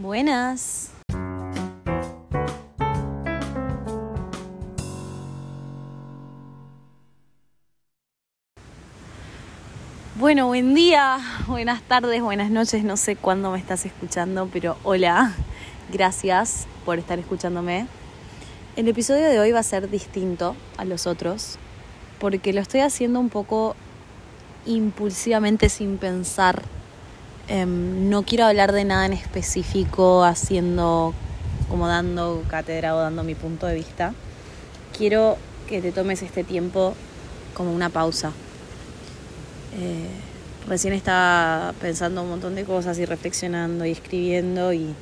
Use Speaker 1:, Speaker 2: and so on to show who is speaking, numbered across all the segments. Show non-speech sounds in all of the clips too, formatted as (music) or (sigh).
Speaker 1: Buenas. Bueno, buen día, buenas tardes, buenas noches, no sé cuándo me estás escuchando, pero hola, gracias por estar escuchándome. El episodio de hoy va a ser distinto a los otros, porque lo estoy haciendo un poco impulsivamente sin pensar. Em, no quiero hablar de nada en específico, haciendo como dando cátedra o dando mi punto de vista. Quiero que te tomes este tiempo como una pausa. Eh, recién estaba pensando un montón de cosas y reflexionando y escribiendo y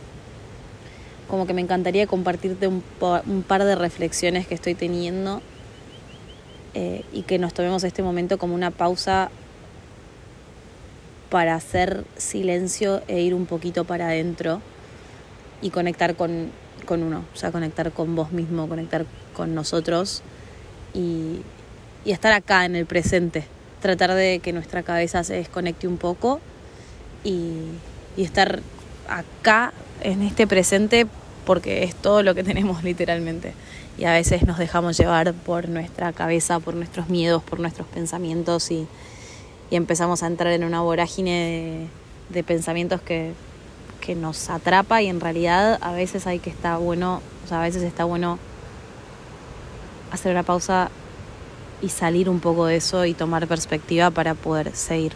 Speaker 1: como que me encantaría compartirte un, un par de reflexiones que estoy teniendo eh, y que nos tomemos este momento como una pausa para hacer silencio e ir un poquito para adentro y conectar con, con uno, o sea, conectar con vos mismo, conectar con nosotros y, y estar acá en el presente, tratar de que nuestra cabeza se desconecte un poco y, y estar acá en este presente porque es todo lo que tenemos (laughs) literalmente. Y a veces nos dejamos llevar por nuestra cabeza, por nuestros miedos, por nuestros pensamientos y, y empezamos a entrar en una vorágine de, pensamientos que, que nos atrapa y en realidad a veces hay que estar bueno, o sea, a veces está bueno hacer una pausa y salir un poco de eso y tomar perspectiva para poder seguir.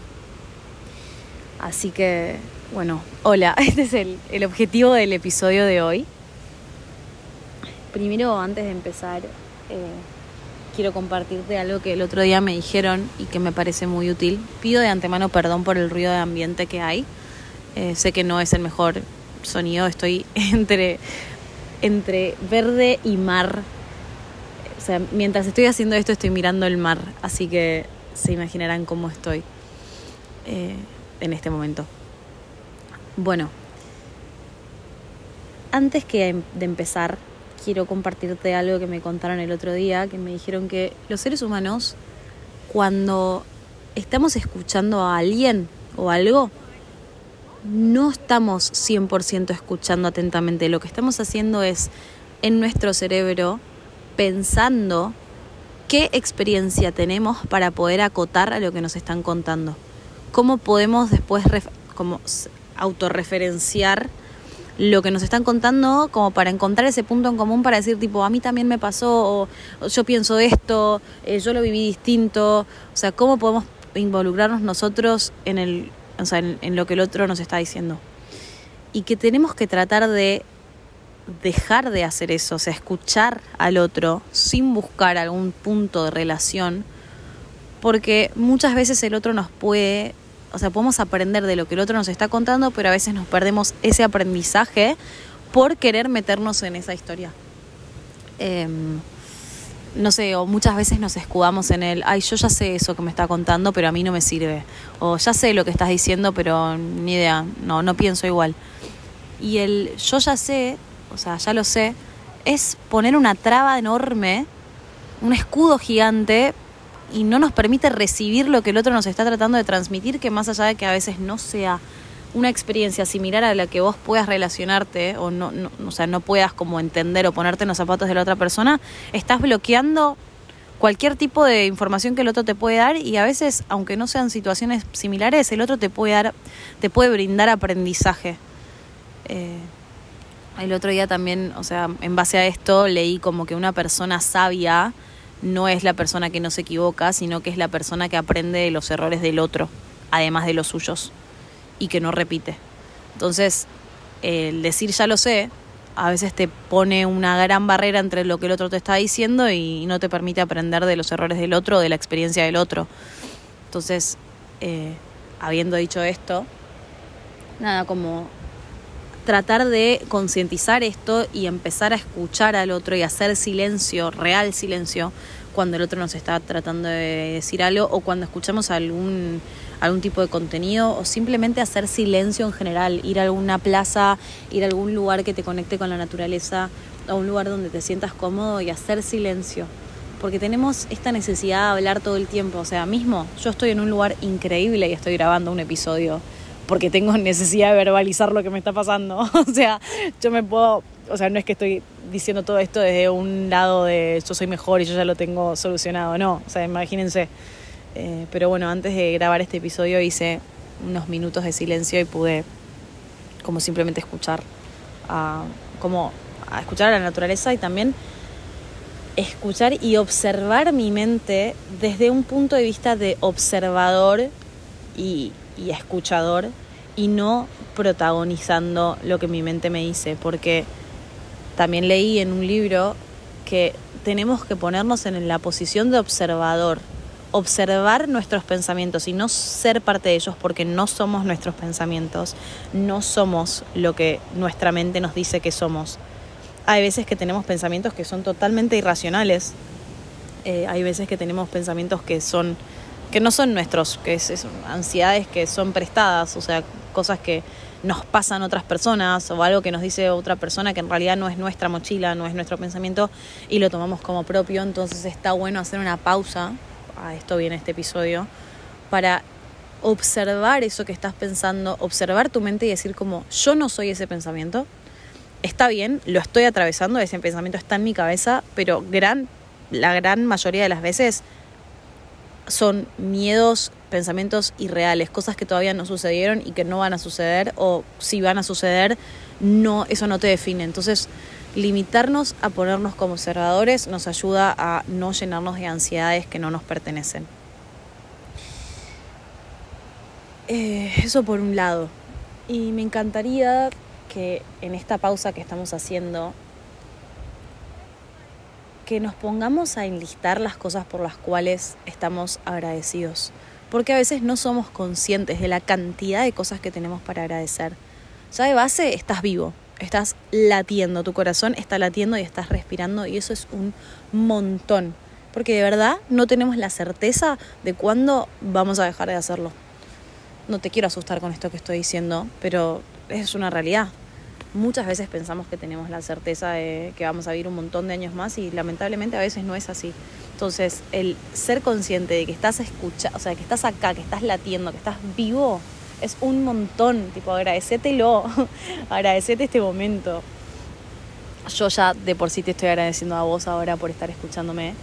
Speaker 1: Así que, bueno, hola, (laughs) este es el, el objetivo del episodio de hoy. Primero, antes de empezar, eh, quiero compartirte algo que el otro día me dijeron y que me parece muy útil. Pido de antemano perdón por el ruido de ambiente que hay. Eh, sé que no es el mejor sonido, estoy (laughs) entre, entre verde y mar. O sea, mientras estoy haciendo esto estoy mirando el mar, así que se imaginarán cómo estoy eh, en este momento. Bueno, antes que de empezar, quiero compartirte algo que me contaron el otro día, que me dijeron que los seres humanos, cuando estamos escuchando a alguien o algo, no estamos 100% escuchando atentamente. Lo que estamos haciendo es en nuestro cerebro pensando qué experiencia tenemos para poder acotar a lo que nos están contando. Cómo podemos después como autorreferenciar lo que nos están contando como para encontrar ese punto en común para decir tipo a mí también me pasó o, yo pienso esto eh, yo lo viví distinto. O sea cómo podemos involucrarnos nosotros en el o sea en, en lo que el otro nos está diciendo y que tenemos que tratar de dejar de hacer eso o sea escuchar al otro sin buscar algún punto de relación porque muchas veces el otro nos puede o sea, podemos aprender de lo que el otro nos está contando, pero a veces nos perdemos ese aprendizaje por querer meternos en esa historia. Eh, no sé, o muchas veces nos escudamos en el, ay, yo ya sé eso que me está contando, pero a mí no me sirve. O ya sé lo que estás diciendo, pero ni idea, no, no pienso igual. Y el yo ya sé, o sea, ya lo sé, es poner una traba enorme, un escudo gigante y no nos permite recibir lo que el otro nos está tratando de transmitir, que más allá de que a veces no sea una experiencia similar a la que vos puedas relacionarte o no, no, o sea, no puedas como entender o ponerte en los zapatos de la otra persona, estás bloqueando cualquier tipo de información que el otro te puede dar y a veces, aunque no sean situaciones similares, el otro te puede dar, te puede brindar aprendizaje. Eh, el otro día también, o sea, en base a esto leí como que una persona sabia no es la persona que no se equivoca, sino que es la persona que aprende de los errores del otro, además de los suyos, y que no repite. Entonces, el decir ya lo sé, a veces te pone una gran barrera entre lo que el otro te está diciendo y no te permite aprender de los errores del otro de la experiencia del otro. Entonces, eh, habiendo dicho esto, nada, como tratar de concientizar esto y empezar a escuchar al otro y hacer silencio, real silencio, cuando el otro nos está tratando de decir algo o cuando escuchamos algún, algún tipo de contenido o simplemente hacer silencio en general, ir a alguna plaza, ir a algún lugar que te conecte con la naturaleza, a un lugar donde te sientas cómodo y hacer silencio. Porque tenemos esta necesidad de hablar todo el tiempo. O sea, mismo yo estoy en un lugar increíble y estoy grabando un episodio porque tengo necesidad de verbalizar lo que me está pasando. (laughs) o sea, yo me puedo, o sea, no es que estoy diciendo todo esto desde un lado de yo soy mejor y yo ya lo tengo solucionado, no, o sea, imagínense. Eh, pero bueno, antes de grabar este episodio hice unos minutos de silencio y pude como simplemente escuchar a, como escuchar a la naturaleza y también escuchar y observar mi mente desde un punto de vista de observador y, y escuchador y no protagonizando lo que mi mente me dice, porque también leí en un libro que tenemos que ponernos en la posición de observador, observar nuestros pensamientos y no ser parte de ellos porque no somos nuestros pensamientos, no somos lo que nuestra mente nos dice que somos. Hay veces que tenemos pensamientos que son totalmente irracionales, eh, hay veces que tenemos pensamientos que son que no son nuestros, que es, ansiedades que son prestadas, o sea, cosas que nos pasan otras personas o algo que nos dice otra persona que en realidad no es nuestra mochila, no es nuestro pensamiento y lo tomamos como propio, entonces está bueno hacer una pausa, a esto viene este episodio, para observar eso que estás pensando, observar tu mente y decir como yo no soy ese pensamiento, está bien, lo estoy atravesando, ese pensamiento está en mi cabeza, pero gran, la gran mayoría de las veces son miedos, pensamientos irreales, cosas que todavía no sucedieron y que no van a suceder o si van a suceder, no eso no te define. Entonces, limitarnos a ponernos como observadores nos ayuda a no llenarnos de ansiedades que no nos pertenecen. Eh, eso por un lado. Y me encantaría que en esta pausa que estamos haciendo que nos pongamos a enlistar las cosas por las cuales estamos agradecidos. Porque a veces no somos conscientes de la cantidad de cosas que tenemos para agradecer. Ya de base estás vivo, estás latiendo, tu corazón está latiendo y estás respirando y eso es un montón. Porque de verdad no tenemos la certeza de cuándo vamos a dejar de hacerlo. No te quiero asustar con esto que estoy diciendo, pero es una realidad muchas veces pensamos que tenemos la certeza de que vamos a vivir un montón de años más y lamentablemente a veces no es así. Entonces, el ser consciente de que estás escuchando, o sea, que estás acá, que estás latiendo, que estás vivo, es un montón. Tipo, agradecételo, (laughs) agradecete este momento. Yo ya de por sí te estoy agradeciendo a vos ahora por estar escuchándome.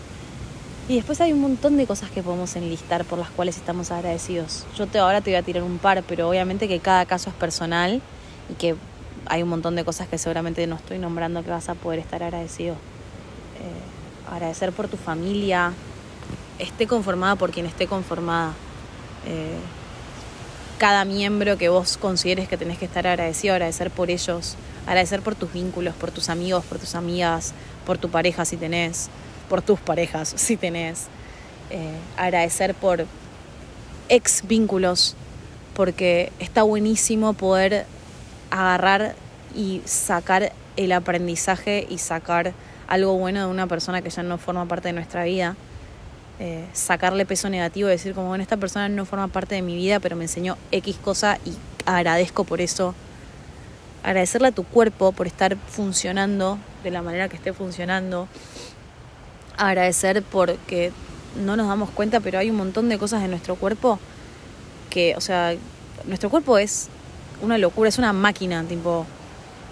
Speaker 1: Y después hay un montón de cosas que podemos enlistar por las cuales estamos agradecidos. Yo te, ahora te voy a tirar un par, pero obviamente que cada caso es personal y que hay un montón de cosas que seguramente no estoy nombrando que vas a poder estar agradecido. Eh, agradecer por tu familia, esté conformada por quien esté conformada. Eh, cada miembro que vos consideres que tenés que estar agradecido, agradecer por ellos, agradecer por tus vínculos, por tus amigos, por tus amigas, por tu pareja si tenés, por tus parejas si tenés. Eh, agradecer por ex vínculos, porque está buenísimo poder agarrar y sacar el aprendizaje y sacar algo bueno de una persona que ya no forma parte de nuestra vida. Eh, sacarle peso negativo decir como, bueno, esta persona no forma parte de mi vida, pero me enseñó X cosa y agradezco por eso. Agradecerle a tu cuerpo por estar funcionando de la manera que esté funcionando. Agradecer porque no nos damos cuenta, pero hay un montón de cosas en nuestro cuerpo que, o sea, nuestro cuerpo es una locura, es una máquina, tipo,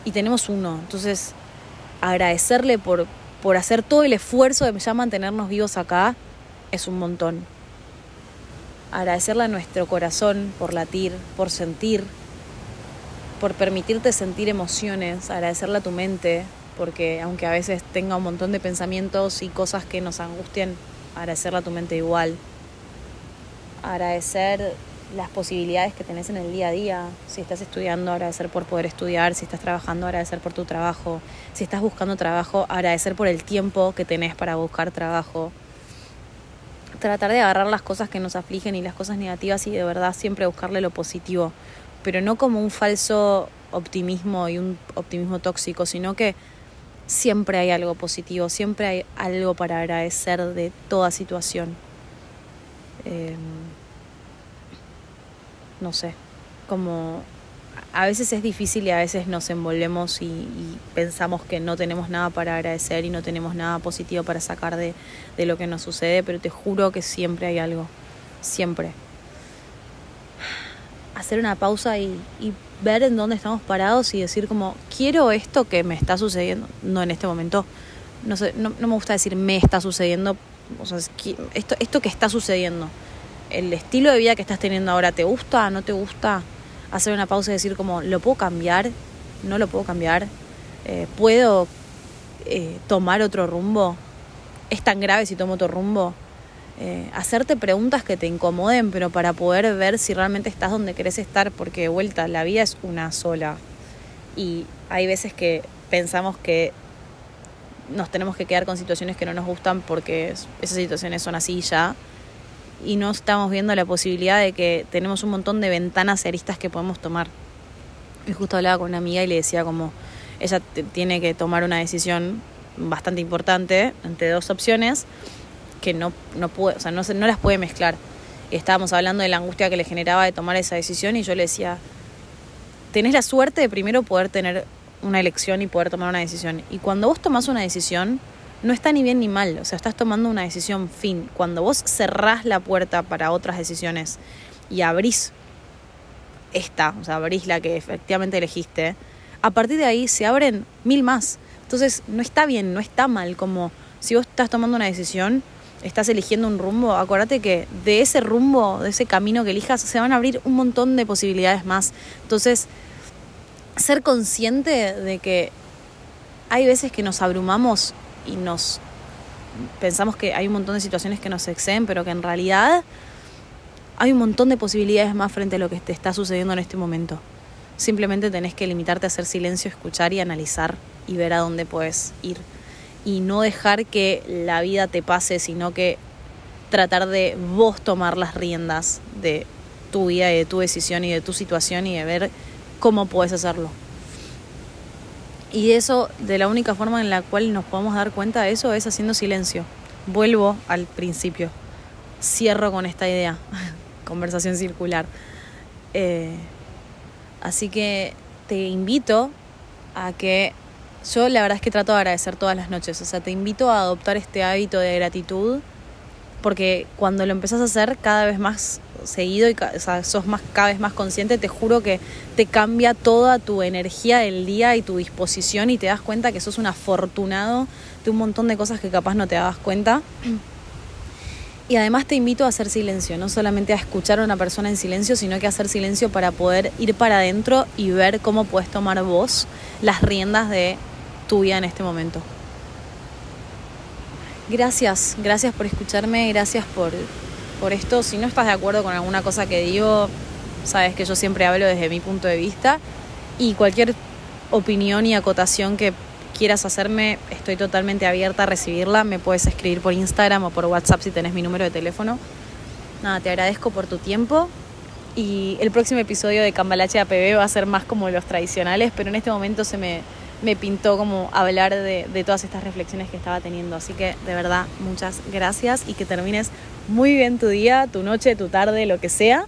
Speaker 1: y tenemos uno. Entonces, agradecerle por, por hacer todo el esfuerzo de ya mantenernos vivos acá es un montón. Agradecerle a nuestro corazón por latir, por sentir, por permitirte sentir emociones, agradecerle a tu mente, porque aunque a veces tenga un montón de pensamientos y cosas que nos angustien, agradecerle a tu mente igual. Agradecer las posibilidades que tenés en el día a día. Si estás estudiando, agradecer por poder estudiar. Si estás trabajando, agradecer por tu trabajo. Si estás buscando trabajo, agradecer por el tiempo que tenés para buscar trabajo. Tratar de agarrar las cosas que nos afligen y las cosas negativas y de verdad siempre buscarle lo positivo. Pero no como un falso optimismo y un optimismo tóxico, sino que siempre hay algo positivo, siempre hay algo para agradecer de toda situación. Eh, no sé, como a veces es difícil y a veces nos envolvemos y, pensamos que no tenemos nada para agradecer y no tenemos nada positivo para sacar de, de, lo que nos sucede, pero te juro que siempre hay algo, siempre. hacer una pausa y, y ver en dónde estamos parados y decir como, quiero esto que me está sucediendo, no en este momento, no, sé, no, no me gusta decir me está sucediendo, o sea, esto, esto que está sucediendo, el estilo de vida que estás teniendo ahora, ¿te gusta? ¿No te gusta? Hacer una pausa y decir como, ¿lo puedo cambiar? ¿No lo puedo cambiar? Eh, ¿Puedo eh, tomar otro rumbo? ¿Es tan grave si tomo otro rumbo? Eh, hacerte preguntas que te incomoden, pero para poder ver si realmente estás donde querés estar, porque de vuelta, la vida es una sola. Y hay veces que pensamos que nos tenemos que quedar con situaciones que no nos gustan porque esas situaciones son así ya. Y no estamos viendo la posibilidad de que tenemos un montón de ventanas y aristas que podemos tomar. Y justo hablaba con una amiga y le decía como ella tiene que tomar una decisión bastante importante entre dos opciones que no, no, puede, o sea, no, no las puede mezclar. Y estábamos hablando de la angustia que le generaba de tomar esa decisión y yo le decía, tenés la suerte de primero poder tener una elección y poder tomar una decisión. Y cuando vos tomás una decisión, no está ni bien ni mal, o sea, estás tomando una decisión fin. Cuando vos cerrás la puerta para otras decisiones y abrís esta, o sea, abrís la que efectivamente elegiste, a partir de ahí se abren mil más. Entonces, no está bien, no está mal, como si vos estás tomando una decisión, estás eligiendo un rumbo, acuérdate que de ese rumbo, de ese camino que elijas, se van a abrir un montón de posibilidades más. Entonces, ser consciente de que hay veces que nos abrumamos y nos pensamos que hay un montón de situaciones que nos exceden, pero que en realidad hay un montón de posibilidades más frente a lo que te está sucediendo en este momento. Simplemente tenés que limitarte a hacer silencio, escuchar y analizar y ver a dónde puedes ir y no dejar que la vida te pase, sino que tratar de vos tomar las riendas de tu vida y de tu decisión y de tu situación y de ver cómo puedes hacerlo. Y eso, de la única forma en la cual nos podemos dar cuenta de eso es haciendo silencio. Vuelvo al principio. Cierro con esta idea. (laughs) Conversación circular. Eh, así que te invito a que yo la verdad es que trato de agradecer todas las noches, o sea, te invito a adoptar este hábito de gratitud, porque cuando lo empezás a hacer cada vez más seguido y o sea, sos más, cada vez más consciente, te juro que te cambia toda tu energía del día y tu disposición y te das cuenta que sos un afortunado de un montón de cosas que capaz no te das cuenta. Y además te invito a hacer silencio, no solamente a escuchar a una persona en silencio, sino que a hacer silencio para poder ir para adentro y ver cómo puedes tomar vos las riendas de tu vida en este momento. Gracias, gracias por escucharme, gracias por, por esto. Si no estás de acuerdo con alguna cosa que digo, sabes que yo siempre hablo desde mi punto de vista y cualquier opinión y acotación que quieras hacerme, estoy totalmente abierta a recibirla. Me puedes escribir por Instagram o por WhatsApp si tenés mi número de teléfono. Nada, te agradezco por tu tiempo. Y el próximo episodio de Cambalache APB va a ser más como los tradicionales, pero en este momento se me, me pintó como hablar de, de todas estas reflexiones que estaba teniendo. Así que de verdad, muchas gracias y que termines muy bien tu día, tu noche, tu tarde, lo que sea.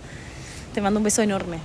Speaker 1: Te mando un beso enorme.